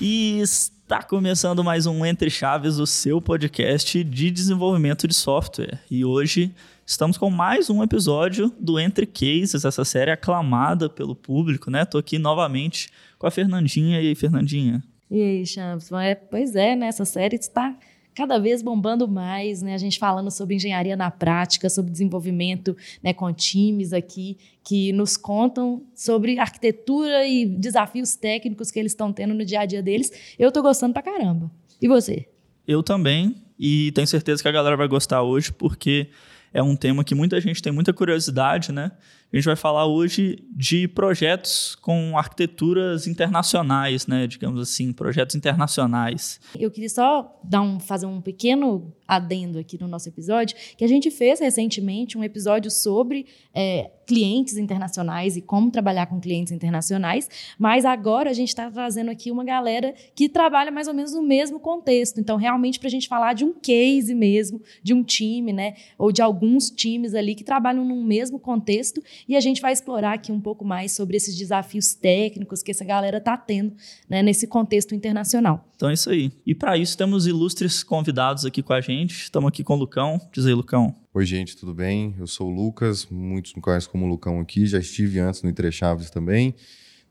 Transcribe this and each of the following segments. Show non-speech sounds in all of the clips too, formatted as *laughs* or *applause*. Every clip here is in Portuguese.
E está começando mais um Entre Chaves, o seu podcast de desenvolvimento de software. E hoje estamos com mais um episódio do Entre Cases, essa série aclamada pelo público, né? Tô aqui novamente com a Fernandinha. E aí, Fernandinha? E aí, Champs? É, pois é, né? Essa série está cada vez bombando mais, né? A gente falando sobre engenharia na prática, sobre desenvolvimento né, com times aqui que nos contam sobre arquitetura e desafios técnicos que eles estão tendo no dia a dia deles. Eu tô gostando pra caramba. E você? Eu também, e tenho certeza que a galera vai gostar hoje, porque é um tema que muita gente tem muita curiosidade, né? A gente vai falar hoje de projetos com arquiteturas internacionais, né? Digamos assim, projetos internacionais. Eu queria só dar um, fazer um pequeno adendo aqui no nosso episódio, que a gente fez recentemente um episódio sobre é, clientes internacionais e como trabalhar com clientes internacionais, mas agora a gente está trazendo aqui uma galera que trabalha mais ou menos no mesmo contexto. Então, realmente, para a gente falar de um case mesmo, de um time, né? Ou de alguns times ali que trabalham no mesmo contexto, e a gente vai explorar aqui um pouco mais sobre esses desafios técnicos que essa galera está tendo né, nesse contexto internacional. Então é isso aí. E para isso temos ilustres convidados aqui com a gente. Estamos aqui com o Lucão. Diz aí, Lucão. Oi, gente, tudo bem? Eu sou o Lucas, muitos me conhecem como Lucão aqui, já estive antes no Entre Chaves também.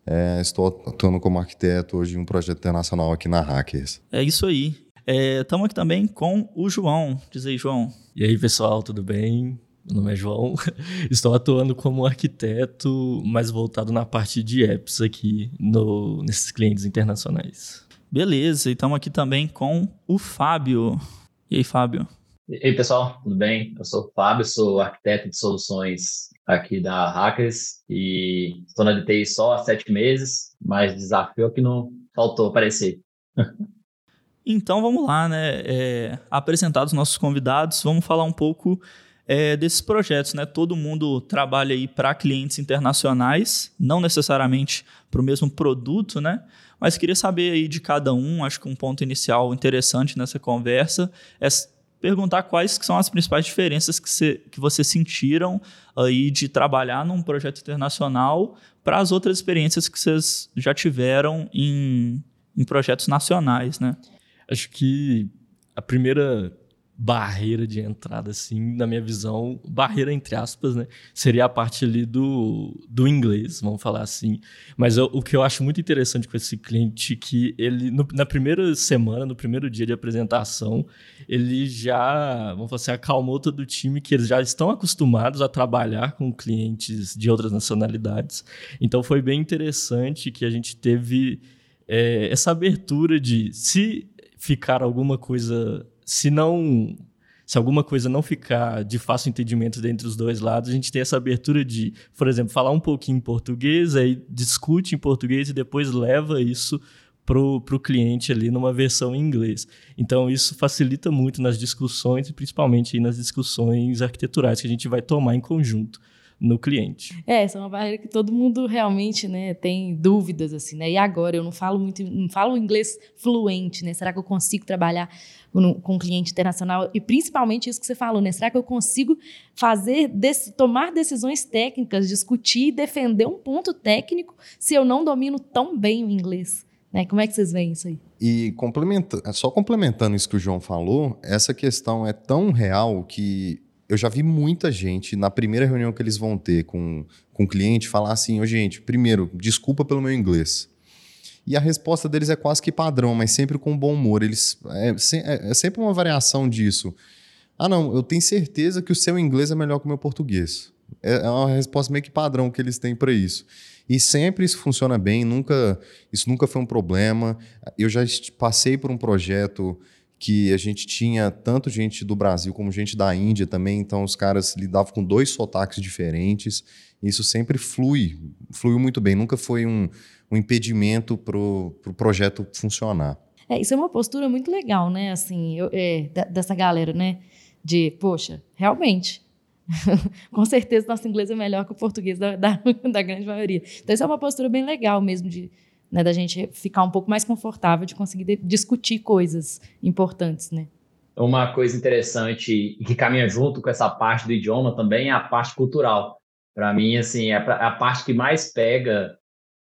É, estou atuando como arquiteto hoje em um projeto internacional aqui na Hackers. É isso aí. Estamos é, aqui também com o João. Diz aí, João. E aí, pessoal, tudo bem? Meu nome é João. *laughs* Estou atuando como arquiteto, mais voltado na parte de apps aqui no, nesses clientes internacionais. Beleza, e estamos aqui também com o Fábio. E aí, Fábio? E aí, pessoal, tudo bem? Eu sou o Fábio, sou arquiteto de soluções aqui da Hackers e estou na DTI só há sete meses, mas desafio que não faltou aparecer. *laughs* então vamos lá, né? É, apresentados nossos convidados, vamos falar um pouco é, desses projetos, né? Todo mundo trabalha aí para clientes internacionais, não necessariamente para o mesmo produto, né? Mas queria saber aí de cada um, acho que um ponto inicial interessante nessa conversa é perguntar quais são as principais diferenças que, você, que vocês sentiram aí de trabalhar num projeto internacional para as outras experiências que vocês já tiveram em, em projetos nacionais, né? Acho que a primeira barreira de entrada, assim, na minha visão, barreira entre aspas, né? Seria a parte ali do, do inglês, vamos falar assim. Mas eu, o que eu acho muito interessante com esse cliente que ele, no, na primeira semana, no primeiro dia de apresentação, ele já, vamos falar assim, acalmou todo o time que eles já estão acostumados a trabalhar com clientes de outras nacionalidades. Então foi bem interessante que a gente teve é, essa abertura de se ficar alguma coisa se não se alguma coisa não ficar de fácil entendimento entre os dois lados, a gente tem essa abertura de, por exemplo, falar um pouquinho em português, aí discute em português e depois leva isso para o cliente ali numa versão em inglês. Então, isso facilita muito nas discussões e principalmente nas discussões arquiteturais que a gente vai tomar em conjunto no cliente. É, essa é uma barreira que todo mundo realmente, né, tem dúvidas assim, né? E agora eu não falo muito, não falo inglês fluente, né? Será que eu consigo trabalhar com, com um cliente internacional? E principalmente isso que você falou, né? Será que eu consigo fazer, tomar decisões técnicas, discutir e defender um ponto técnico se eu não domino tão bem o inglês? Né? Como é que vocês veem isso aí? E complementa, só complementando isso que o João falou, essa questão é tão real que eu já vi muita gente, na primeira reunião que eles vão ter com, com o cliente, falar assim: ô, oh, gente, primeiro, desculpa pelo meu inglês. E a resposta deles é quase que padrão, mas sempre com bom humor. Eles é, é, é sempre uma variação disso. Ah, não, eu tenho certeza que o seu inglês é melhor que o meu português. É, é uma resposta meio que padrão que eles têm para isso. E sempre isso funciona bem, nunca, isso nunca foi um problema. Eu já passei por um projeto que a gente tinha tanto gente do Brasil como gente da Índia também, então os caras lidavam com dois sotaques diferentes. Isso sempre flui, fluiu muito bem, nunca foi um, um impedimento para o pro projeto funcionar. É, isso é uma postura muito legal, né? Assim, eu, é, dessa galera, né? De, poxa, realmente, *laughs* com certeza nosso inglês é melhor que o português da, da, *laughs* da grande maioria. Então, isso é uma postura bem legal mesmo de né, da gente ficar um pouco mais confortável de conseguir discutir coisas importantes, né? Uma coisa interessante que caminha junto com essa parte do idioma também é a parte cultural. Para mim, assim, é a parte que mais pega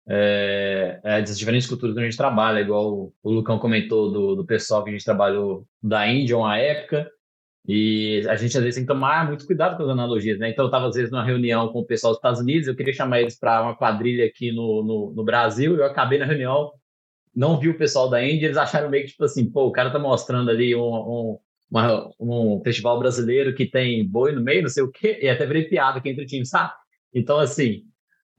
é, é, das diferentes culturas que a gente trabalha, igual o Lucão comentou do, do pessoal que a gente trabalhou da Índia uma época, e a gente às vezes tem que tomar muito cuidado com as analogias, né? Então eu estava às vezes numa reunião com o pessoal dos Estados Unidos, eu queria chamar eles para uma quadrilha aqui no, no, no, Brasil, eu acabei na reunião, não vi o pessoal da Índia, eles acharam meio que tipo assim, pô, o cara tá mostrando ali um, um, uma, um festival brasileiro que tem boi no meio, não sei o quê, e até virei piada aqui entre times, sabe? Então, assim,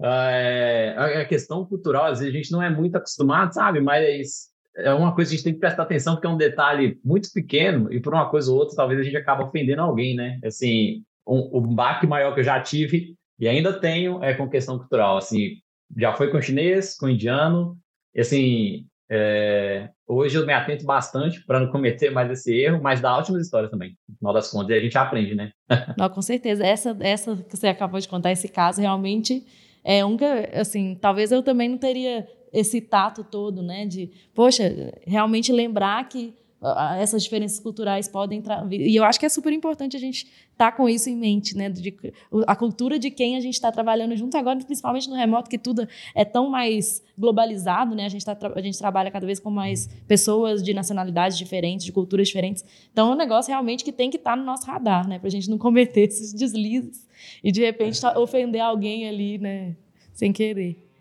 é, a questão cultural, às vezes a gente não é muito acostumado, sabe? Mas é uma coisa que a gente tem que prestar atenção, porque é um detalhe muito pequeno, e por uma coisa ou outra, talvez a gente acabe ofendendo alguém, né? Assim, um, um baque maior que eu já tive, e ainda tenho, é com questão cultural. Assim, já foi com chinês, com indiano, e assim, é, hoje eu me atento bastante para não cometer mais esse erro, mas dá ótimas histórias também. No final das contas, e a gente aprende, né? *laughs* não, com certeza. Essa, essa que você acabou de contar, esse caso, realmente é um que, assim, talvez eu também não teria esse tato todo, né? De, poxa, realmente lembrar que essas diferenças culturais podem. E eu acho que é super importante a gente estar tá com isso em mente, né? De, a cultura de quem a gente está trabalhando junto agora, principalmente no remoto, que tudo é tão mais globalizado, né? A gente, tá, a gente trabalha cada vez com mais pessoas de nacionalidades diferentes, de culturas diferentes. Então, é um negócio realmente que tem que estar tá no nosso radar, né? Para a gente não cometer *laughs* esses deslizes e, de repente, tá, ofender alguém ali, né? Sem querer.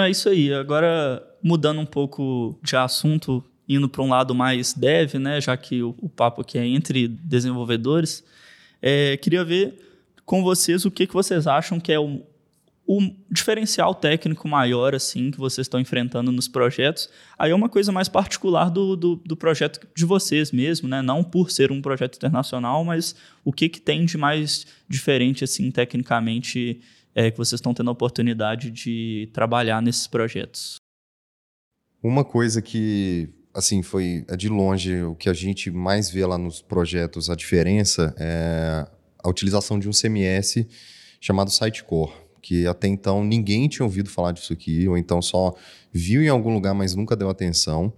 É isso aí. Agora, mudando um pouco de assunto, indo para um lado mais dev, né, já que o, o papo aqui é entre desenvolvedores, é, queria ver com vocês o que, que vocês acham que é o, o diferencial técnico maior assim que vocês estão enfrentando nos projetos. Aí é uma coisa mais particular do, do, do, projeto de vocês mesmo, né? Não por ser um projeto internacional, mas o que, que tem de mais diferente assim tecnicamente é, que vocês estão tendo a oportunidade de trabalhar nesses projetos? Uma coisa que, assim, foi é de longe o que a gente mais vê lá nos projetos, a diferença é a utilização de um CMS chamado Sitecore, que até então ninguém tinha ouvido falar disso aqui, ou então só viu em algum lugar, mas nunca deu atenção. O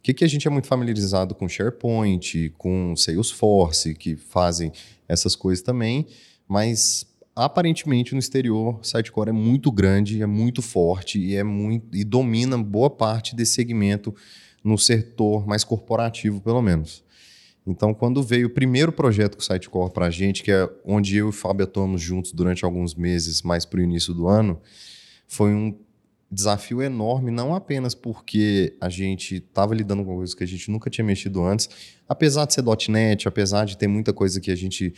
que, que a gente é muito familiarizado com SharePoint, com Salesforce, que fazem essas coisas também, mas aparentemente no exterior, Sitecore é muito grande, é muito forte e é muito e domina boa parte desse segmento no setor mais corporativo, pelo menos. Então, quando veio o primeiro projeto com o Sitecore para a gente, que é onde eu e o Fábio atuamos juntos durante alguns meses, mais para o início do ano, foi um desafio enorme, não apenas porque a gente estava lidando com coisas que a gente nunca tinha mexido antes, apesar de ser .NET, apesar de ter muita coisa que a gente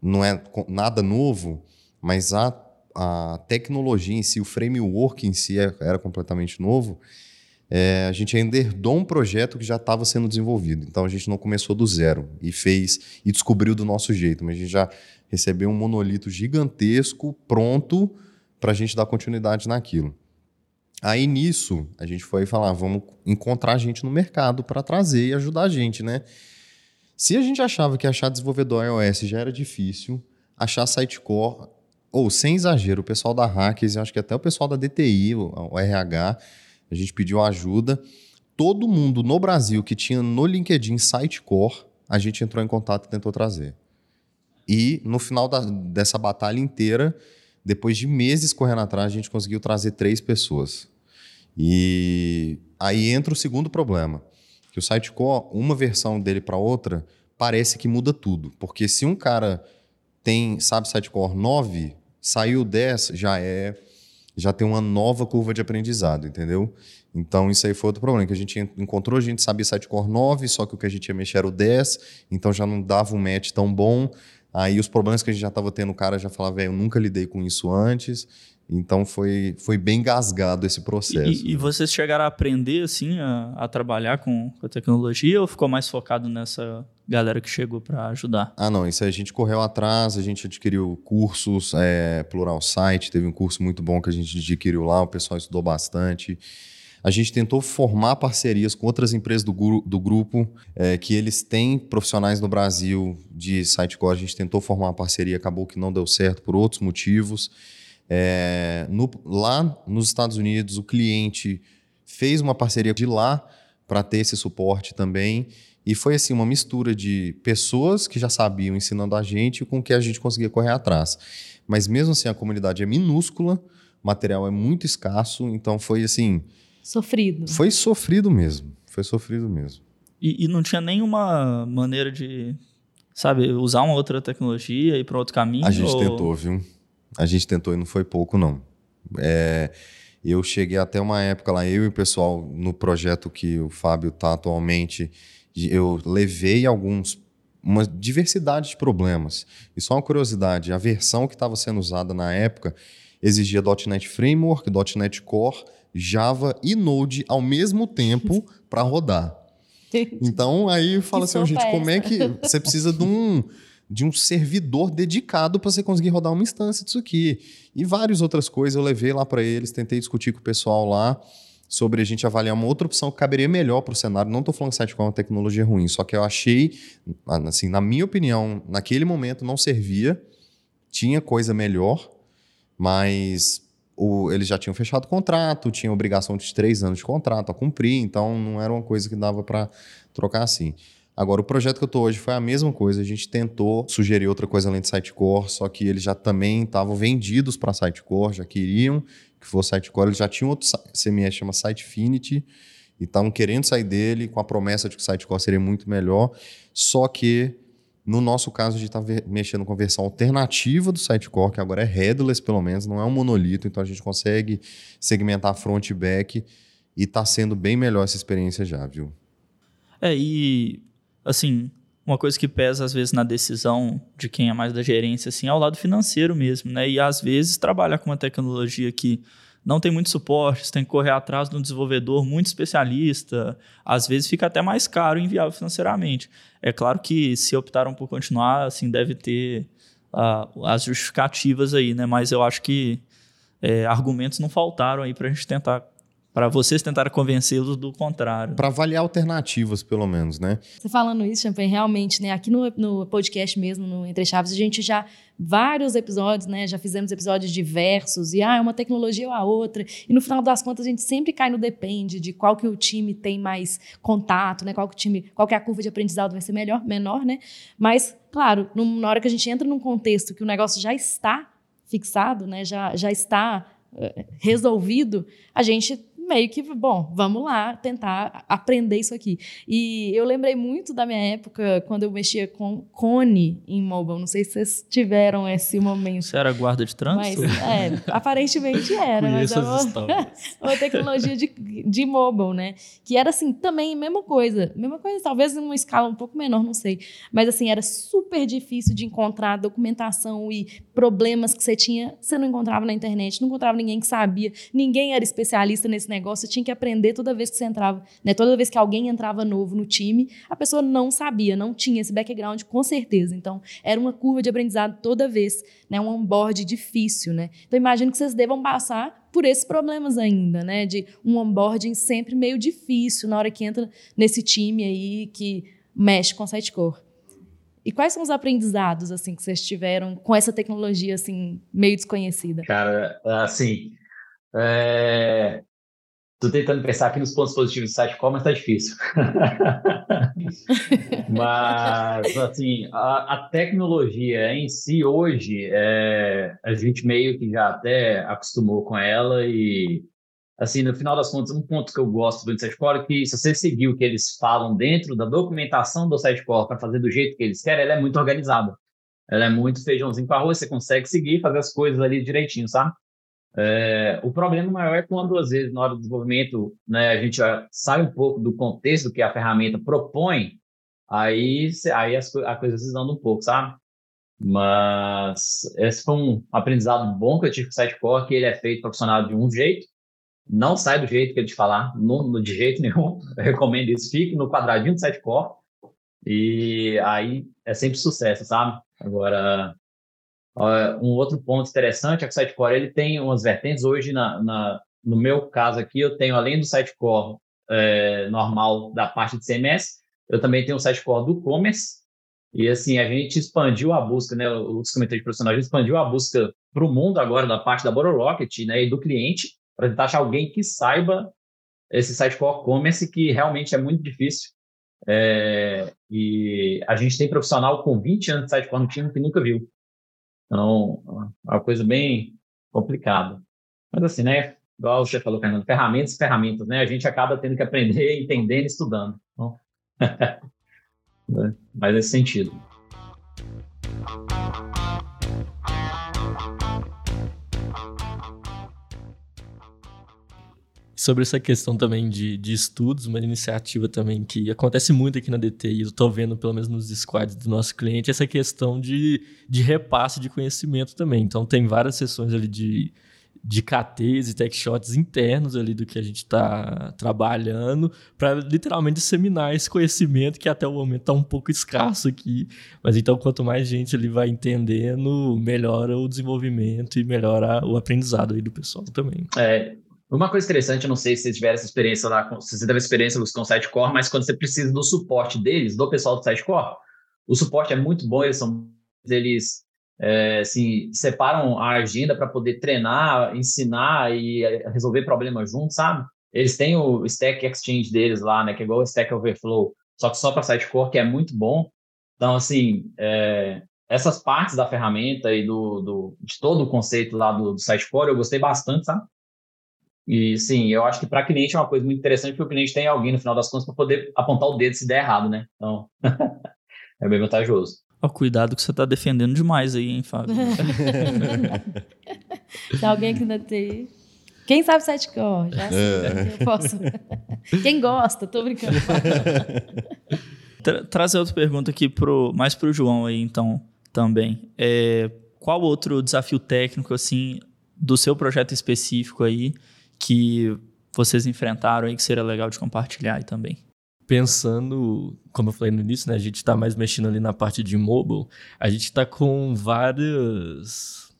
não é nada novo, mas a, a tecnologia em si, o framework em si é, era completamente novo. É, a gente ainda herdou um projeto que já estava sendo desenvolvido. Então a gente não começou do zero e fez e descobriu do nosso jeito, mas a gente já recebeu um monolito gigantesco pronto para a gente dar continuidade naquilo. Aí nisso a gente foi falar, vamos encontrar gente no mercado para trazer e ajudar a gente, né? Se a gente achava que achar desenvolvedor iOS já era difícil, achar Sitecore ou sem exagero, o pessoal da Hackers, acho que até o pessoal da DTI, o, RH, a gente pediu ajuda. Todo mundo no Brasil que tinha no LinkedIn Sitecore, a gente entrou em contato e tentou trazer. E no final da, dessa batalha inteira, depois de meses correndo atrás, a gente conseguiu trazer três pessoas. E aí entra o segundo problema, que o Sitecore, uma versão dele para outra, parece que muda tudo. Porque se um cara tem, sabe, Sitecore 9, Saiu 10, já é já tem uma nova curva de aprendizado, entendeu? Então, isso aí foi outro problema, que a gente encontrou, a gente sabia Sitecore 9, só que o que a gente ia mexer era o 10, então já não dava um match tão bom. Aí os problemas que a gente já estava tendo, o cara já falava, velho, eu nunca lidei com isso antes. Então foi, foi bem gasgado esse processo. E, e vocês chegaram a aprender assim a, a trabalhar com, a tecnologia ou ficou mais focado nessa galera que chegou para ajudar? Ah, não, isso aí a gente correu atrás, a gente adquiriu cursos, é, Plural Site, teve um curso muito bom que a gente adquiriu lá, o pessoal estudou bastante. A gente tentou formar parcerias com outras empresas do, do grupo, é, que eles têm profissionais no Brasil de Sitecore. A gente tentou formar uma parceria, acabou que não deu certo por outros motivos. É, no, lá nos Estados Unidos, o cliente fez uma parceria de lá para ter esse suporte também. E foi assim uma mistura de pessoas que já sabiam ensinando a gente com que a gente conseguia correr atrás. Mas mesmo assim a comunidade é minúscula, o material é muito escasso, então foi assim, Sofrido. foi sofrido mesmo, foi sofrido mesmo. E, e não tinha nenhuma maneira de, sabe, usar uma outra tecnologia, ir para outro caminho? A gente ou- tentou, viu? A gente tentou e não foi pouco, não. É, eu cheguei até uma época lá, eu e o pessoal no projeto que o Fábio está atualmente, eu levei alguns uma diversidade de problemas. E só uma curiosidade, a versão que estava sendo usada na época exigia .NET Framework, .NET Core, Java e Node ao mesmo tempo *laughs* para rodar. Então aí fala assim, gente, como é que você precisa de um de um servidor dedicado para você conseguir rodar uma instância disso aqui. E várias outras coisas eu levei lá para eles, tentei discutir com o pessoal lá sobre a gente avaliar uma outra opção que caberia melhor para o cenário. Não estou falando que Sitecore é uma tecnologia ruim, só que eu achei, assim, na minha opinião, naquele momento não servia, tinha coisa melhor, mas o, eles já tinham fechado o contrato, tinha obrigação de três anos de contrato a cumprir, então não era uma coisa que dava para trocar assim. Agora, o projeto que eu estou hoje foi a mesma coisa. A gente tentou sugerir outra coisa além de Sitecore, só que eles já também estavam vendidos para Sitecore, já queriam que fosse Sitecore. Eles já tinham outro CMS chama Sitefinity e estavam querendo sair dele com a promessa de que o Sitecore seria muito melhor. Só que, no nosso caso, a gente está mexendo com a versão alternativa do Sitecore, que agora é headless, pelo menos, não é um monolito, então a gente consegue segmentar front e back e está sendo bem melhor essa experiência já, viu? É, e assim, uma coisa que pesa às vezes na decisão de quem é mais da gerência assim, é o lado financeiro mesmo, né? E às vezes trabalhar com uma tecnologia que não tem muito suporte, você tem que correr atrás de um desenvolvedor muito especialista, às vezes fica até mais caro e inviável financeiramente. É claro que se optaram por continuar, assim, deve ter ah, as justificativas aí, né? Mas eu acho que é, argumentos não faltaram aí para a gente tentar, para vocês tentarem convencê-los do contrário. Para avaliar alternativas, pelo menos, né? Você falando isso, Champagne, realmente, né? Aqui no, no podcast mesmo, no Entre Chaves, a gente já vários episódios, né? Já fizemos episódios diversos e ah, é uma tecnologia ou a outra. E no final das contas, a gente sempre cai no depende de qual que o time tem mais contato, né? Qual que o time, qual que a curva de aprendizado vai ser melhor, menor, né? Mas, claro, num- na hora que a gente entra num contexto que o negócio já está fixado, né? Já, já está eh, resolvido, a gente meio que, bom, vamos lá tentar aprender isso aqui. E eu lembrei muito da minha época quando eu mexia com Cone em mobile. Não sei se vocês tiveram esse momento. Você era guarda de Mas, trânsito? é, aparentemente era, mas as uma, histórias. *laughs* uma tecnologia de, de mobile, né? Que era assim, também mesma coisa. Mesma coisa, talvez em uma escala um pouco menor, não sei. Mas assim, era super difícil de encontrar documentação e problemas que você tinha, você não encontrava na internet, não encontrava ninguém que sabia, ninguém era especialista nesse negócio, você tinha que aprender toda vez que você entrava, né? Toda vez que alguém entrava novo no time, a pessoa não sabia, não tinha esse background com certeza. Então, era uma curva de aprendizado toda vez, né? Um onboard difícil, né? Então, imagino que vocês devam passar por esses problemas ainda, né? De um onboarding sempre meio difícil na hora que entra nesse time aí que mexe com Sitecore. E quais são os aprendizados assim que vocês tiveram com essa tecnologia assim meio desconhecida? Cara, assim, é... tô tentando pensar aqui nos pontos positivos do Sitecore, mas tá difícil. *laughs* mas, assim, a, a tecnologia em si hoje, é... a gente meio que já até acostumou com ela e, assim, no final das contas, um ponto que eu gosto do Sitecore é que se você seguir o que eles falam dentro da documentação do Sitecore para fazer do jeito que eles querem, ela é muito organizada. Ela é muito feijãozinho com arroz, você consegue seguir, fazer as coisas ali direitinho, sabe? É, o problema maior é quando, às vezes, na hora do desenvolvimento, né, a gente sai um pouco do contexto que a ferramenta propõe, aí, aí as, a coisa se desanda um pouco, sabe? Mas esse foi um aprendizado bom que eu tive com o Sitecore, que ele é feito para funcionar de um jeito, não sai do jeito que ele te falar, não- de jeito nenhum. *laughs* Eu recomendo isso, fique no quadradinho do Sitecore, e aí é sempre sucesso, sabe? Agora, um outro ponto interessante é que o Sitecore ele tem umas vertentes. Hoje, na, na- no meu caso aqui, eu tenho, além do Sitecore é, normal da parte de CMS, eu também tenho o Sitecore do Commerce. E assim, a gente expandiu a busca, né? Os comentários profissionais, a gente expandiu a busca para o mundo agora da parte da Bottle Rocket né, e do cliente, para tentar achar alguém que saiba esse Sitecore Commerce, que realmente é muito difícil. É, e a gente tem profissional com 20 anos de site no time que nunca viu. Então, é uma coisa bem complicada. Mas assim, né? Igual você falou, Fernando, ferramentas, ferramentas, né? A gente acaba tendo que aprender, *laughs* entendendo, estudando. Então, *laughs* mas nesse sentido. Sobre essa questão também de, de estudos, uma iniciativa também que acontece muito aqui na DTI, eu estou vendo pelo menos nos squads do nosso cliente, essa questão de, de repasse de conhecimento também. Então, tem várias sessões ali de, de KTs e tech shots internos ali do que a gente está trabalhando para literalmente disseminar esse conhecimento que até o momento está um pouco escasso aqui. Mas então, quanto mais gente ele vai entendendo, melhora o desenvolvimento e melhora o aprendizado aí do pessoal também. É, uma coisa interessante, eu não sei se vocês tiveram essa experiência lá, se você teve experiência com o Sitecore, mas quando você precisa do suporte deles, do pessoal do Sitecore, o suporte é muito bom, eles são eles é, assim, separam a agenda para poder treinar, ensinar e é, resolver problemas juntos, sabe? Eles têm o Stack Exchange deles lá, né, que é igual o Stack Overflow, só que só para Sitecore, que é muito bom. Então, assim, é, essas partes da ferramenta e do, do, de todo o conceito lá do, do Sitecore, eu gostei bastante, sabe? E sim, eu acho que para cliente é uma coisa muito interessante, porque o cliente tem alguém no final das contas para poder apontar o dedo se der errado, né? Então, *laughs* é bem vantajoso. Ó, cuidado que você está defendendo demais aí, hein, Fábio? *laughs* tem alguém que ainda tem. Quem sabe sitecore? Já sei, é. eu posso. *laughs* Quem gosta? Tô brincando. Tra trazer outra pergunta aqui pro, mais para o João aí, então, também. É, qual outro desafio técnico, assim, do seu projeto específico aí, que vocês enfrentaram aí que seria legal de compartilhar aí também? Pensando, como eu falei no início, né, a gente está mais mexendo ali na parte de mobile, a gente está com várias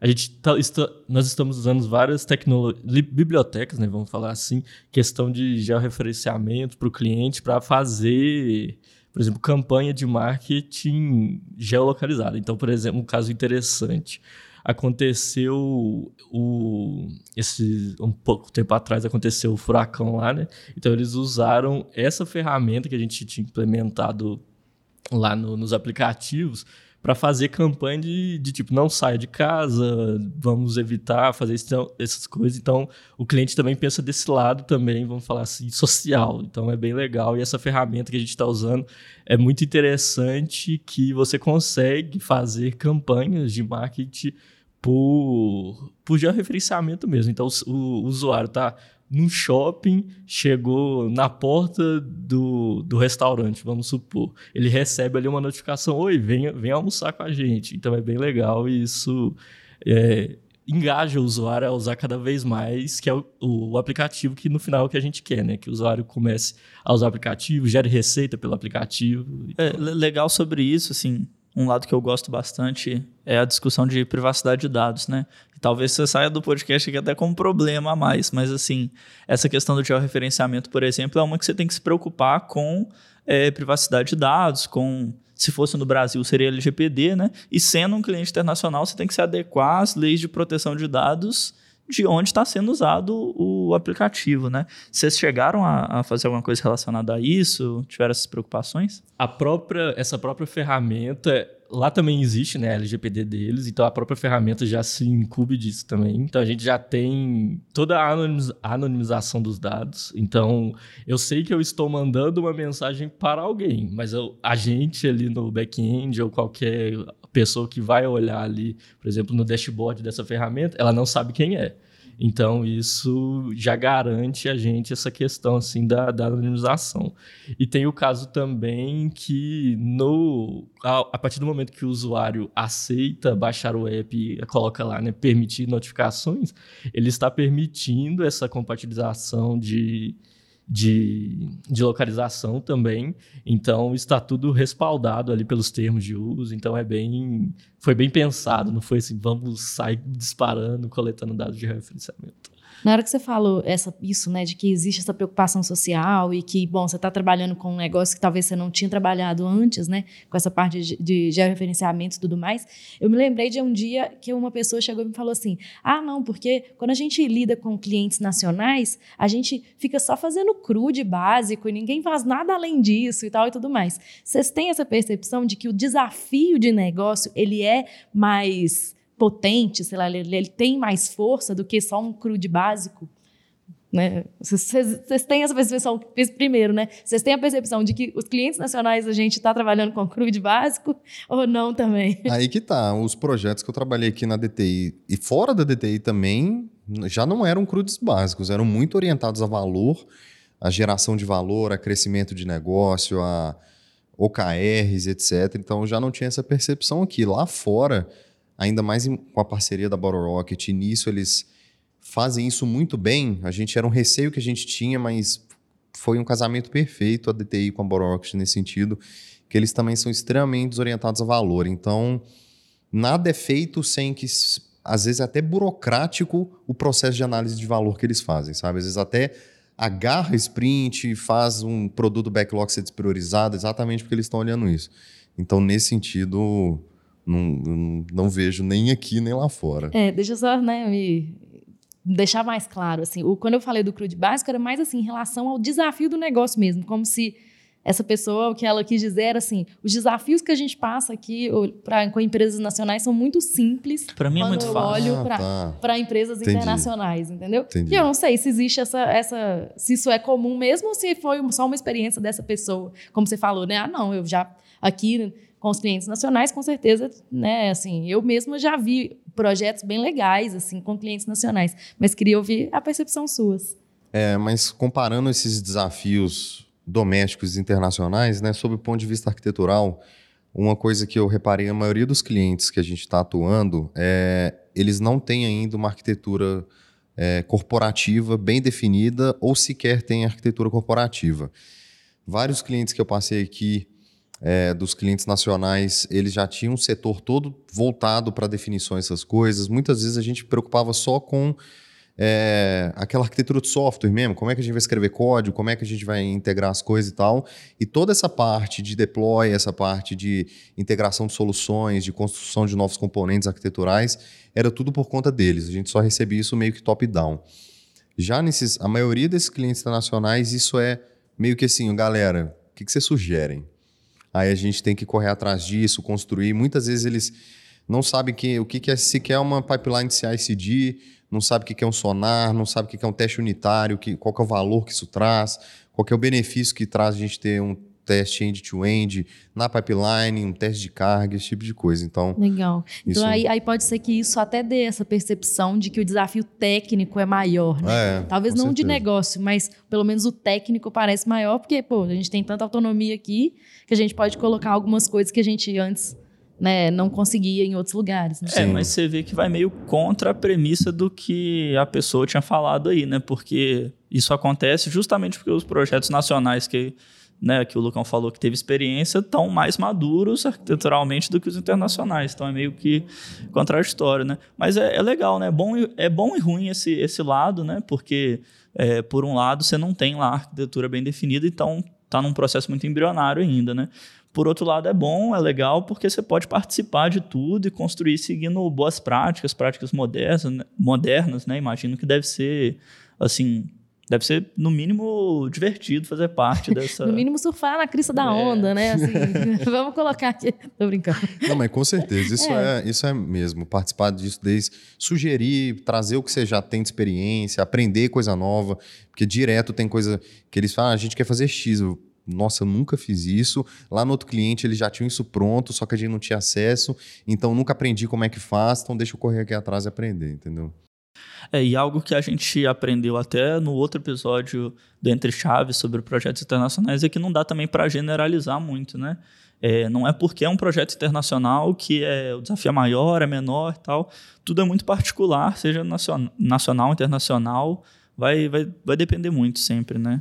a gente tá, está, nós estamos usando várias bibliotecas, né, vamos falar assim, questão de georreferenciamento para o cliente para fazer, por exemplo, campanha de marketing geolocalizada. Então, por exemplo, um caso interessante aconteceu o esse um pouco tempo atrás aconteceu o furacão lá, né? Então eles usaram essa ferramenta que a gente tinha implementado lá no, nos aplicativos para fazer campanha de, de, tipo não saia de casa, vamos evitar fazer isso, essas coisas. Então o cliente também pensa desse lado também, vamos falar assim, social. Então é bem legal e essa ferramenta que a gente está usando é muito interessante que você consegue fazer campanhas de marketing por, por georreferenciamento mesmo. Então, o, o usuário está no shopping, chegou na porta do, do restaurante, vamos supor. Ele recebe ali uma notificação: Oi, vem, vem almoçar com a gente. Então é bem legal e isso é, engaja o usuário a usar cada vez mais, que é o, o, aplicativo que no final é o que a gente quer, né? Que o usuário comece a usar o aplicativo, gere receita pelo aplicativo. É, legal sobre isso, assim, um lado que eu gosto bastante é a discussão de privacidade de dados, né? Talvez você saia do podcast aqui até com um problema a mais, mas assim, essa questão do georreferenciamento, por exemplo, é uma que você tem que se preocupar com é, privacidade de dados, com se fosse no Brasil seria LGPD, né? E sendo um cliente internacional, você tem que se adequar às leis de proteção de dados de onde está sendo usado o aplicativo, né? Vocês chegaram a, a, fazer alguma coisa relacionada a isso? Tiveram essas preocupações? A própria, essa própria ferramenta, lá também existe, né, a LGPD deles, então a própria ferramenta já se incube disso também. Então a gente já tem toda a anonimização dos dados. Então eu sei que eu estou mandando uma mensagem para alguém, mas eu, a gente ali no back-end ou qualquer pessoa que vai olhar ali, por exemplo, no dashboard dessa ferramenta, ela não sabe quem é. Então, isso já garante a gente essa questão assim da, da anonimização. E tem o caso também que no a, a, partir do momento que o usuário aceita baixar o app e coloca lá, né, permitir notificações, ele está permitindo essa compatibilização de de, de localização também. Então está tudo respaldado ali pelos termos de uso. Então é bem. Foi bem pensado, não foi assim, vamos sair disparando, coletando dados de referenciamento. Na hora que você falou essa, isso, né, de que existe essa preocupação social e que, bom, você está trabalhando com um negócio que talvez você não tinha trabalhado antes, né, com essa parte de, de georreferenciamento e tudo mais, eu me lembrei de um dia que uma pessoa chegou e me falou assim: ah, não, porque quando a gente lida com clientes nacionais, a gente fica só fazendo crude básico e ninguém faz nada além disso e tal e tudo mais. Vocês têm essa percepção de que o desafio de negócio ele é mais potente, sei lá, ele, ele tem mais força do que só um crude básico? Né? Vocês têm essa percepção, primeiro, né? Vocês têm a percepção de que os clientes nacionais a gente está trabalhando com crude básico ou não também? *laughs* Aí que tá. Os projetos que eu trabalhei aqui na DTI e fora da DTI também já não eram crudes básicos, eram muito orientados a valor, a geração de valor, a crescimento de negócio, a OKRs, etc. Então já não tinha essa percepção aqui. Lá fora, ainda mais com a parceria da Bottle Rocket, e nisso eles fazem isso muito bem. A gente era um receio que a gente tinha, mas foi um casamento perfeito a DTI com a Bottle Rocket nesse sentido, que eles também são extremamente desorientados a valor. Então, nada é feito sem que às vezes é até burocrático o processo de análise de valor que eles fazem, sabe? Às vezes até agarra sprint, faz um produto backlog ser despriorizado, exatamente porque eles estão olhando isso. Então, nesse sentido, não, não vejo nem aqui nem lá fora. É, deixa eu só né, me deixar mais claro. Assim, o, quando eu falei do crude básico, era mais assim, em relação ao desafio do negócio mesmo, como se essa pessoa, o que ela quis dizer era assim: os desafios que a gente passa aqui pra, com empresas nacionais são muito simples. Para mim é muito fácil. olho ah, para tá. empresas Entendi. internacionais, entendeu? Entendi. E eu não sei se existe essa, essa. se isso é comum mesmo ou se foi só uma experiência dessa pessoa. Como você falou, né? Ah, não, eu já aqui com os clientes nacionais, com certeza, né? Assim, eu mesma já vi projetos bem legais, assim, com clientes nacionais, mas queria ouvir a percepção suas. É, mas comparando esses desafios domésticos e internacionais, né, sob o ponto de vista arquitetural, uma coisa que eu reparei, a maioria dos clientes que a gente está atuando, é, eles não têm ainda uma arquitetura é, corporativa bem definida ou sequer têm arquitetura corporativa. Vários clientes que eu passei aqui é, dos clientes nacionais, eles já tinham um setor todo voltado para definições dessas coisas. Muitas vezes a gente preocupava só com é, aquela arquitetura de software mesmo, como é que a gente vai escrever código, como é que a gente vai integrar as coisas e tal. E toda essa parte de deploy, essa parte de integração de soluções, de construção de novos componentes arquiteturais, era tudo por conta deles. A gente só recebia isso meio que top-down. Já nesses, a maioria desses clientes internacionais, isso é meio que assim, galera, o que, que vocês sugerem? Aí a gente tem que correr atrás disso, construir. Muitas vezes eles não sabem que, o que, que é sequer uma pipeline de CI/CD, não sabe o que, que é um sonar, não sabe o que, que é um teste unitário, que, qual que é o valor que isso traz, qual que é o benefício que traz a gente ter um teste end-to-end na pipeline, um teste de carga, esse tipo de coisa. Então, Legal. Então, aí, aí, pode ser que isso até dê essa percepção de que o desafio técnico é maior, né? É, Talvez não certeza. de negócio, mas pelo menos o técnico parece maior, porque, pô, a gente tem tanta autonomia aqui que a gente pode colocar algumas coisas que a gente antes né, não conseguia em outros lugares. Né? É, mas você vê que vai meio contra a premissa do que a pessoa tinha falado aí, né? Porque isso acontece justamente porque os projetos nacionais que né, que o Lucão falou que teve experiência, estão mais maduros arquiteturalmente do que os internacionais. Então é meio que contraditório, né? Mas é, é legal, né? É bom, é bom e ruim esse, esse lado, né? Porque, é, por um lado, você não tem lá a arquitetura bem definida, então está num processo muito embrionário ainda, né? Por outro lado, é bom, é legal, porque você pode participar de tudo e construir seguindo boas práticas, práticas modernas, modernas, né? Imagino que deve ser, assim, Deve ser, no mínimo, divertido fazer parte *laughs* dessa. no mínimo, surfar na crista da é. onda, né? Assim, *laughs* *laughs* vamos colocar aqui. Tô brincando. Não, mas com certeza. Isso é. é. isso é mesmo. Participar disso, desde sugerir, trazer o que você já tem de experiência, aprender coisa nova. Porque direto tem coisa que eles falam, ah, a gente quer fazer X. Eu, nossa, eu nunca fiz isso. Lá no outro cliente eles já tinham isso pronto, só que a gente não tinha acesso. Então nunca aprendi como é que faz. Então deixa eu correr aqui atrás e aprender, entendeu? É, e algo que a gente aprendeu até no outro episódio do Entre Chaves sobre projetos internacionais é que não dá também para generalizar muito, né? É, não é porque é um projeto internacional que é, o desafio é maior, é menor e tal. Tudo é muito particular, seja nacional, internacional, vai, vai, vai depender muito sempre, né?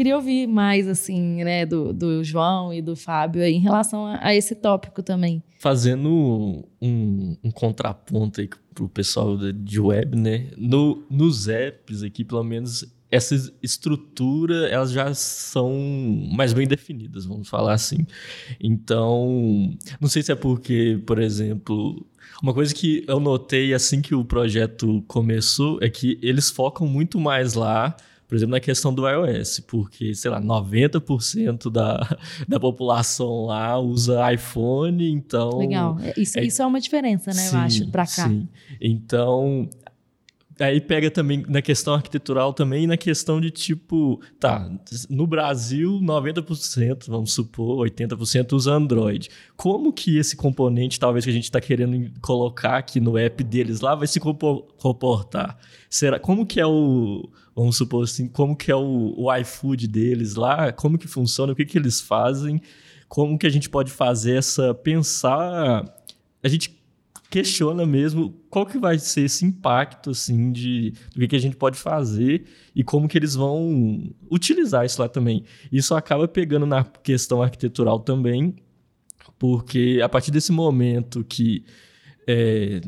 Queria ouvir mais, assim, né, do, do João e do Fábio aí, em relação a, a esse tópico também. Fazendo um, um contraponto aí pro pessoal de web, né? No, nos apps aqui, pelo menos, essa estrutura elas já são mais bem definidas, vamos falar assim. Então, não sei se é porque, por exemplo, uma coisa que eu notei assim que o projeto começou é que eles focam muito mais lá, por exemplo, na questão do iOS, porque, sei lá, 90% da, *laughs* da população lá usa iPhone, então. Legal. É, isso é, isso é uma diferença, né, sim, eu acho, para cá. Sim. Então, aí pega também na questão arquitetural também e na questão de tipo, tá, no Brasil 90%, vamos supor, 80% usa Android. Como que esse componente, talvez que a gente está querendo colocar aqui no app deles lá, vai se comportar? Será, como que é o, vamos supor assim, como que é o, o iFood deles lá? Como que funciona? O que que eles fazem? Como que a gente pode fazer essa pensar a gente questiona mesmo qual que vai ser esse impacto, assim, de do que, que a gente pode fazer e como que eles vão utilizar isso lá também. Isso acaba pegando na questão arquitetural também, porque a partir desse momento que é,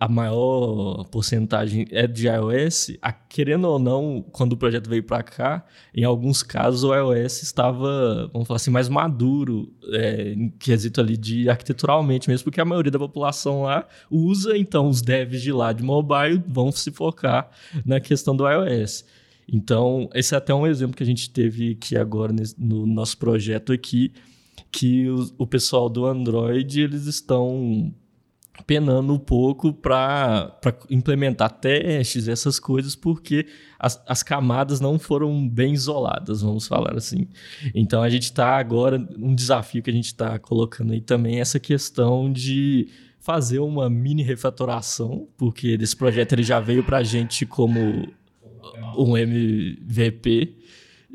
a maior porcentagem é de iOS, a, querendo ou não, quando o projeto veio para cá, em alguns casos o iOS estava, vamos falar assim, mais maduro, é, em quesito ali de arquiteturalmente mesmo, porque a maioria da população lá usa, então os devs de lá de mobile vão se focar na questão do iOS. Então, esse é até um exemplo que a gente teve aqui agora no nosso projeto aqui, que o, o pessoal do Android, eles estão penando um pouco para implementar testes, essas coisas, porque as, as camadas não foram bem isoladas, vamos falar assim. Então a gente está agora, um desafio que a gente está colocando aí também é essa questão de fazer uma mini refatoração, porque esse projeto ele já veio para a gente como um MVP,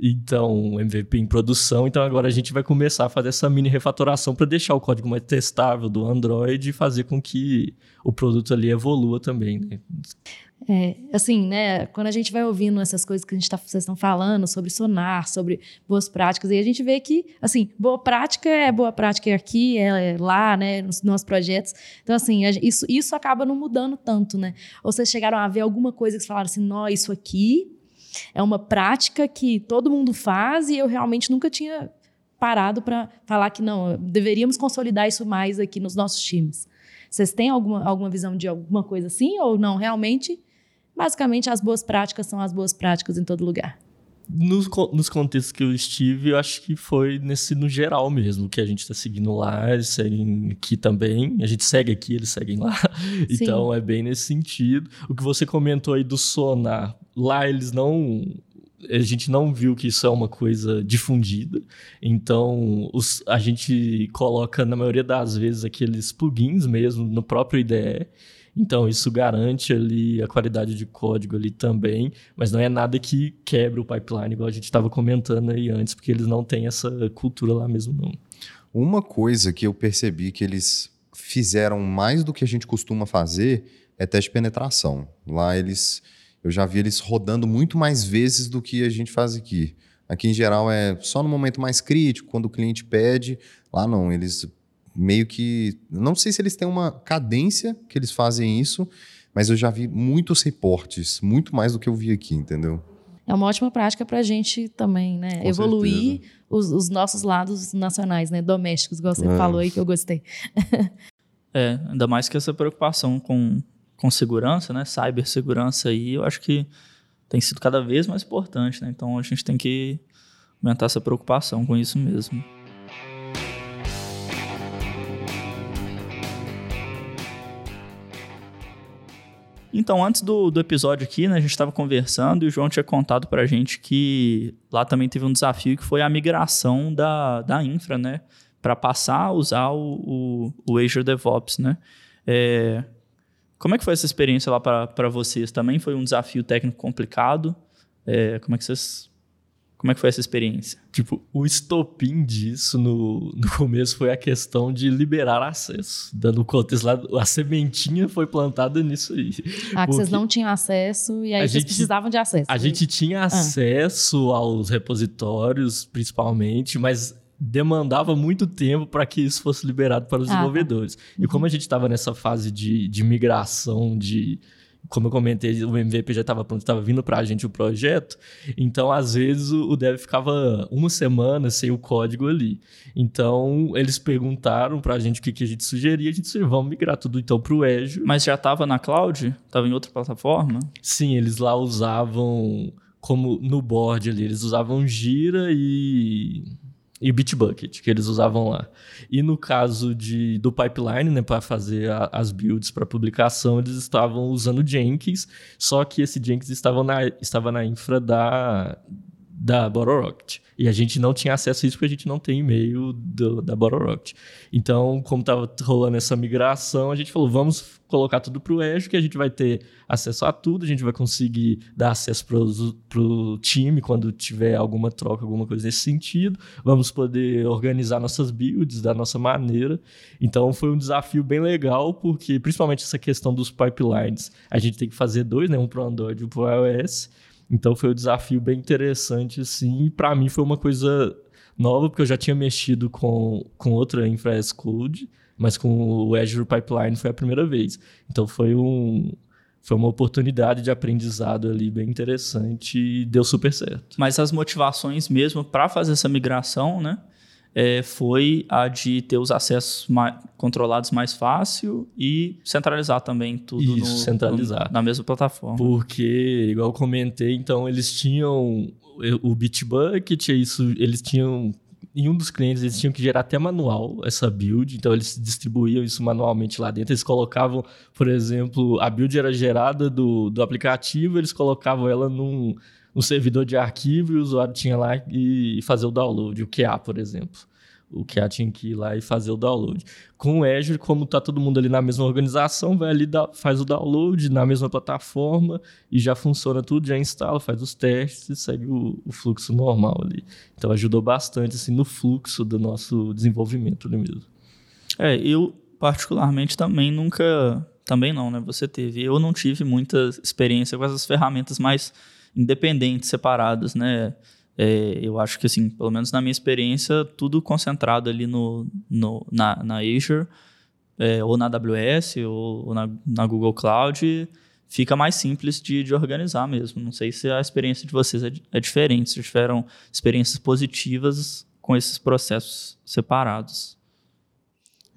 então, MVP em produção. Então, agora a gente vai começar a fazer essa mini refatoração para deixar o código mais testável do Android e fazer com que o produto ali evolua também. Né? É, assim, né? Quando a gente vai ouvindo essas coisas que a gente tá, vocês estão falando sobre sonar, sobre boas práticas, e a gente vê que, assim, boa prática é boa prática aqui, é lá, né? Nos nossos projetos. Então, assim, isso, isso acaba não mudando tanto, né? Ou vocês chegaram a ver alguma coisa que falaram assim, nó, isso aqui é uma prática que todo mundo faz e eu realmente nunca tinha parado para falar que não, deveríamos consolidar isso mais aqui nos nossos times. Vocês têm alguma, alguma visão de alguma coisa assim ou não? Realmente, basicamente, as boas práticas são as boas práticas em todo lugar. Nos, nos contextos que eu estive, eu acho que foi nesse no geral mesmo, que a gente está seguindo lá, eles seguem aqui também, a gente segue aqui, eles seguem lá. Sim. Então é bem nesse sentido. O que você comentou aí do sonar, lá eles não a gente não viu que isso é uma coisa difundida. Então, os, a gente coloca, na maioria das vezes, aqueles plugins mesmo no próprio IDE. Então, isso garante ali a qualidade de código ali também, mas não é nada que quebre o pipeline, igual a gente estava comentando aí antes, porque eles não têm essa cultura lá mesmo, não. Uma coisa que eu percebi que eles fizeram mais do que a gente costuma fazer é teste de penetração. Lá eles, eu já vi eles rodando muito mais vezes do que a gente faz aqui. Aqui, em geral, é só no momento mais crítico, quando o cliente pede. Lá não, eles meio que. Não sei se eles têm uma cadência que eles fazem isso, mas eu já vi muitos reportes, muito mais do que eu vi aqui, entendeu? É uma ótima prática para a gente também, né? Com Evoluir os, os, nossos lados nacionais, né? Domésticos, igual você é. falou aí, que eu gostei. *laughs* é, ainda mais que essa preocupação com, com segurança, né? Cibersegurança aí, eu acho que tem sido cada vez mais importante, né? Então a gente tem que aumentar essa preocupação com isso mesmo. Então, antes do, do episódio aqui, né, a gente estava conversando e o João tinha contado para a gente que lá também teve um desafio que foi a migração da, da infra, né? Para passar a usar o, o, o Azure DevOps, né? É, como é que foi essa experiência lá para vocês? Também foi um desafio técnico complicado? É, como é que vocês Como é que foi essa experiência? Tipo, o estopim disso no, no começo foi a questão de liberar acesso. Dando contexto lá, a sementinha foi plantada nisso aí. Ah, que vocês não tinham acesso e aí A vocês gente- precisavam de acesso. A gente tinha acesso aos repositórios, principalmente, mas demandava muito tempo para que isso fosse liberado para os Ah, tá. desenvolvedores. E como a gente estava nessa fase de, de migração, de. Como eu comentei, o MVP já estava pronto, estava vindo para a gente o projeto. Então, às vezes, o dev ficava uma semana sem o código ali. Então, eles perguntaram para a gente o que, que a gente sugeria. A gente sugeriu, vamos migrar tudo então para o Azure. Mas já estava na cloud? Estava em outra plataforma? Sim, eles lá usavam como no board ali, eles usavam Gira e e Bitbucket que eles usavam lá. E no caso de do pipeline, né, para fazer a- as builds para publicação, eles estavam usando Jenkins, só que esse Jenkins estava na estava na infra da da BottleRocket. E a gente não tinha acesso a isso porque a gente não tem e-mail do- da BottleRocket. Então, como estava rolando essa migração, a gente falou, vamos colocar tudo para o Azure, que a gente vai ter acesso a tudo, a gente vai conseguir dar acesso para o time quando tiver alguma troca, alguma coisa nesse sentido. Vamos poder organizar nossas builds da nossa maneira. Então, foi um desafio bem legal, porque principalmente essa questão dos pipelines, a gente tem que fazer dois, né? Um para o Android e um para o iOS. Então foi um desafio bem interessante, assim. E para mim foi uma coisa nova, porque eu já tinha mexido com, com outra infra as code, mas com o Azure Pipeline foi a primeira vez. Então foi um foi uma oportunidade de aprendizado ali bem interessante e deu super certo. Mas as motivações mesmo para fazer essa migração, né? É, foi a de ter os acessos mai- controlados mais fácil e centralizar também tudo Isso, no- centralizar. no- na mesma plataforma. Porque, igual eu comentei, então eles tinham o Bitbucket, isso, eles tinham. Em um dos clientes, eles tinham que gerar até manual essa build, então eles distribuíam isso manualmente lá dentro. Eles colocavam, por exemplo, a build era gerada do, do aplicativo, eles colocavam ela num, num servidor de arquivo e o usuário tinha lá e fazer o download, o QA, por exemplo. O QA tinha que ir lá e fazer o download. Com o Azure, como tá todo mundo ali na mesma organização, vai ali, faz o download na mesma plataforma e já funciona tudo, já instala, faz os testes e segue o, o fluxo normal ali. Então ajudou bastante assim, no fluxo do nosso desenvolvimento ali mesmo. É, eu particularmente também nunca, também não, né? Você teve, eu não tive muita experiência com essas ferramentas mais independentes, separadas, né? É, eu acho que assim, pelo menos na minha experiência, tudo concentrado ali no, no na, na Azure, é, ou na AWS, ou, ou na, na Google Cloud, fica mais simples de, de organizar mesmo. Não sei se a experiência de vocês é, é diferente, se tiveram experiências positivas com esses processos separados.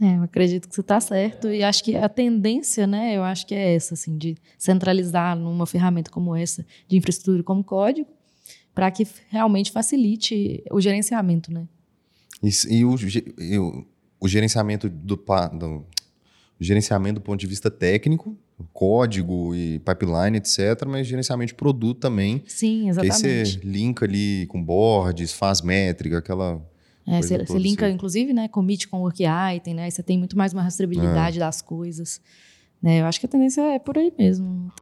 É, eu acredito que você está certo e acho que a tendência, né, eu acho que é essa, assim, de centralizar numa ferramenta como essa de infraestrutura como código, para que realmente facilite o gerenciamento, né? E, e o, e o- o gerenciamento do, do- gerenciamento do ponto de vista técnico, código e pipeline, etc., mas gerenciamento de produto também. Sim, Que aí você exatamente. linka ali com boards, faz métrica, aquela. É, você, você linka, assim. inclusive, né, commit com work item, né? Você tem muito mais uma É. rastreabilidade das coisas. Né? Eu acho que a tendência é por aí mesmo.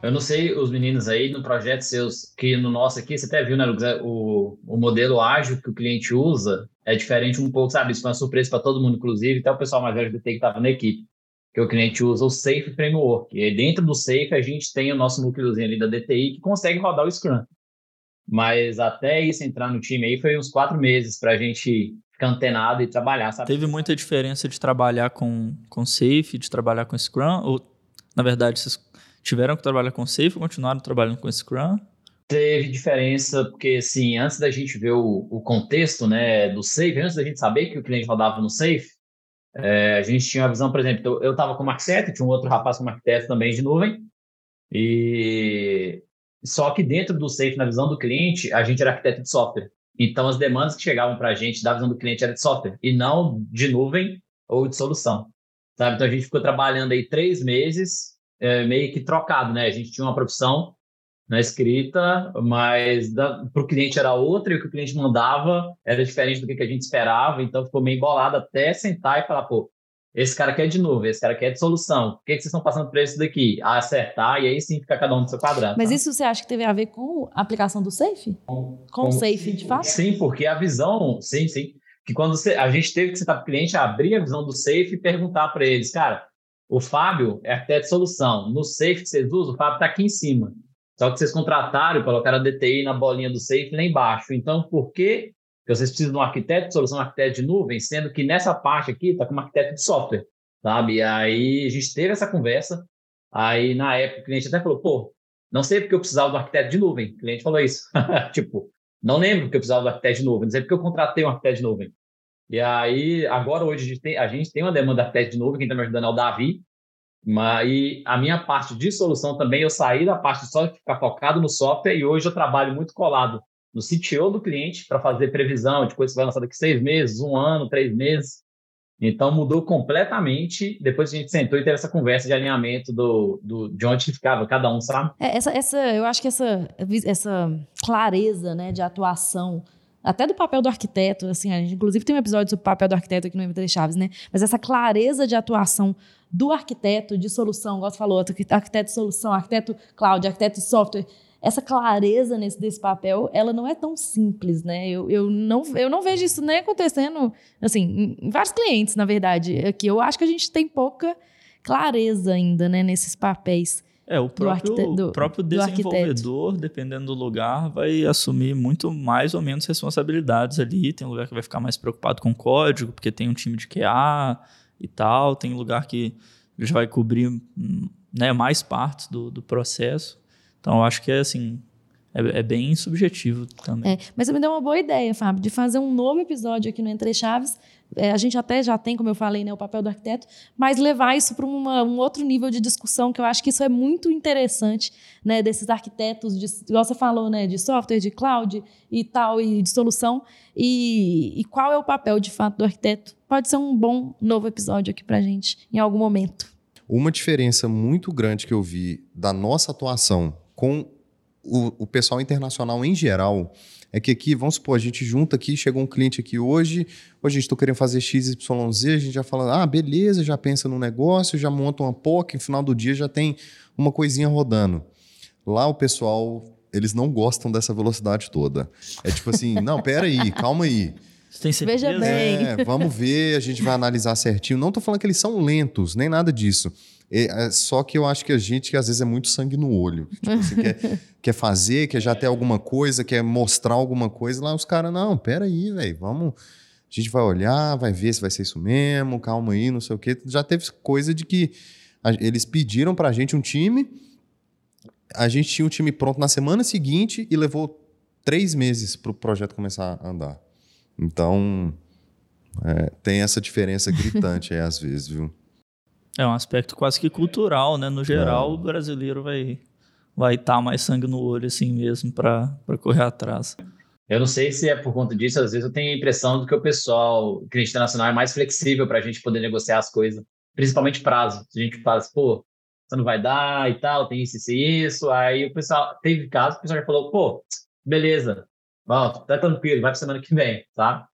Eu não sei, os meninos aí no projeto seus, que no nosso aqui, você até viu, né, Lucas? é, O, o modelo ágil que o cliente usa é diferente um pouco, sabe? Isso foi uma surpresa para todo mundo, inclusive, até o pessoal mais velho do TI que estava na equipe. Que o cliente usa o Safe Framework. E aí dentro do Safe a gente tem o nosso núcleozinho ali da DTI que consegue rodar o Scrum. Mas até isso entrar no time aí foi uns quatro meses para a gente ficar antenado e trabalhar, sabe? Teve muita diferença de trabalhar com, com Safe, de trabalhar com Scrum? Ou, na verdade, vocês tiveram que trabalhar com Safe ou continuaram trabalhando com Scrum? Teve diferença, porque assim, antes da gente ver o, o contexto né, do Safe, antes da gente saber que o cliente rodava no Safe, é, a gente tinha uma visão, por exemplo, eu estava como arquiteto, tinha um outro rapaz como arquiteto também de nuvem, e só que dentro do Safe, na visão do cliente, a gente era arquiteto de software. Então, as demandas que chegavam para a gente da visão do cliente era de software, e não de nuvem ou de solução. Sabe? Então, a gente ficou trabalhando aí três meses, é, meio que trocado, né? A gente tinha uma profissão na escrita, mas para o cliente era outra e o que o cliente mandava era diferente do que, que a gente esperava, então ficou meio embolado até sentar e falar, pô, esse cara quer de novo, esse cara quer de solução. O que, que vocês estão passando para isso daqui? A acertar, e aí sim fica cada um no seu quadrado. Mas tá? isso você acha que teve a ver com a aplicação do Safe? Com, o Safe, de fato? Sim, porque a visão, sim, sim. Que quando você, a gente teve que sentar para o cliente, abrir a visão do Safe e perguntar para eles, cara, o Fábio é arquiteto de solução. No Safe que vocês usam, o Fábio está aqui em cima. Só que vocês contrataram e colocaram a DTI na bolinha do Safe lá embaixo. Então, por que vocês precisam de um arquiteto de solução, arquiteto de nuvem, sendo que nessa parte aqui está com um arquiteto de software? sabe? Aí a gente teve essa conversa. Aí na época o cliente até falou: pô, não sei porque eu precisava do arquiteto de nuvem. O cliente falou isso. *laughs* tipo, não lembro porque eu precisava do arquiteto de nuvem, não sei porque eu contratei um arquiteto de nuvem. E aí, agora hoje a gente tem, a gente tem uma demanda de arquiteto de nuvem, quem está me ajudando é o Davi. Mas e a minha parte de solução também, eu saí da parte de só ficar focado no software e hoje eu trabalho muito colado no CTO do cliente para fazer previsão de coisas que vai lançar daqui seis meses, um ano, três meses. Então mudou completamente depois a gente sentou e teve essa conversa de alinhamento do, do, de onde ficava cada um, sabe? É, essa, essa, eu acho que essa, essa clareza né, de atuação, até do papel do arquiteto, assim, a gente inclusive tem um episódio sobre o papel do arquiteto aqui no MT Chaves, né? Mas essa clareza de atuação do arquiteto de solução, igual você falou, arquiteto de solução, arquiteto cloud, arquiteto de software, essa clareza nesse, desse papel, ela não é tão simples, né? Eu, eu, não, eu não vejo isso nem acontecendo, assim, em vários clientes, na verdade. Aqui eu acho que a gente tem pouca clareza ainda, né, nesses papéis. É, o próprio, do, próprio desenvolvedor, dependendo do lugar, vai assumir muito mais ou menos responsabilidades ali. Tem lugar que vai ficar mais preocupado com código, porque tem um time de QA e tal. Tem lugar que já vai cobrir né, mais partes do, do processo. Então, eu acho que é assim. É, é bem subjetivo também. É, mas me deu uma boa ideia, Fábio, de fazer um novo episódio aqui no Entre Chaves. É, a gente até já tem, como eu falei, né, o papel do arquiteto, mas levar isso para um outro nível de discussão, que eu acho que isso é muito interessante, né, desses arquitetos, de, igual você falou, né, de software, de cloud e tal, e de solução. E, e qual é o papel, de fato, do arquiteto? Pode ser um bom novo episódio aqui para a gente, em algum momento. Uma diferença muito grande que eu vi da nossa atuação com o, o pessoal internacional em geral é que aqui, vamos supor, a gente junta aqui, chegou um cliente aqui hoje, hoje a gente está querendo fazer XYZ, a gente já fala, ah, beleza, já pensa no negócio, já monta uma POC, no final do dia já tem uma coisinha rodando. Lá o pessoal, eles não gostam dessa velocidade toda. É tipo assim, não, pera aí, calma aí. Você tem certeza? Veja bem. É, vamos ver, a gente vai analisar certinho. Não estou falando que eles são lentos, nem nada disso. É, é, só que eu acho que a gente, que às vezes, é muito sangue no olho. Tipo, assim, quer, *laughs* quer fazer, quer já ter alguma coisa, quer mostrar alguma coisa. Lá os caras, não, peraí, velho, vamos. A gente vai olhar, vai ver se vai ser isso mesmo, calma aí, não sei o quê. Já teve coisa de que a, eles pediram pra gente um time, a gente tinha o um time pronto na semana seguinte e levou três meses para o projeto começar a andar. Então, é, tem essa diferença gritante aí às vezes, viu? É um aspecto quase que cultural, né? No geral, é. o brasileiro vai vai estar tá mais sangue no olho assim mesmo para correr atrás. Eu não sei se é por conta disso, às vezes eu tenho a impressão de que o pessoal, o cliente internacional, é mais flexível para a gente poder negociar as coisas, principalmente prazo. Se a gente faz, pô, você não vai dar e tal, tem isso e isso. Aí o pessoal, teve casos, o pessoal já falou, pô, beleza, Bom, tá tranquilo, vai para semana que vem, tá?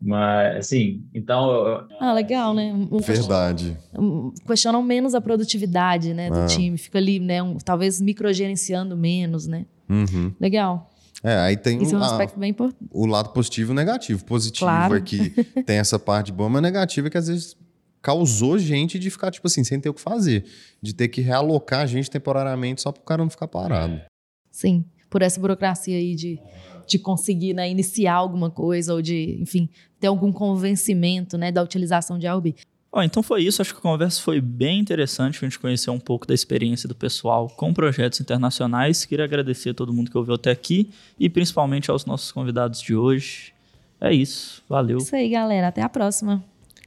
Mas, assim, então. Ah, legal, né? Um Verdade. questionam menos a produtividade né, do ah. time. Fica ali, né? Um, talvez microgerenciando menos, né? Uhum. Legal. É, aí tem Isso é um aspecto bem importante. O lado positivo e negativo. Positivo claro. é que *laughs* tem essa parte boa, mas negativo é que às vezes causou gente de ficar, tipo assim, sem ter o que fazer. De ter que realocar a gente temporariamente só para o cara não ficar parado. Sim, por essa burocracia aí de de conseguir né, iniciar alguma coisa ou de, enfim, ter algum convencimento né, da utilização de AUB. Bom, então foi isso. Acho que a conversa foi bem interessante. A gente conheceu um pouco da experiência do pessoal com projetos internacionais. Queria agradecer a todo mundo que ouviu até aqui e principalmente aos nossos convidados de hoje. É isso. Valeu. Isso aí, galera. Até a próxima.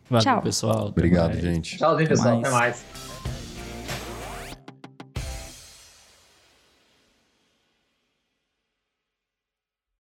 Valeu, Tchau. pessoal. Obrigado, gente. Tchauzinho, pessoal. Até mais. Até mais.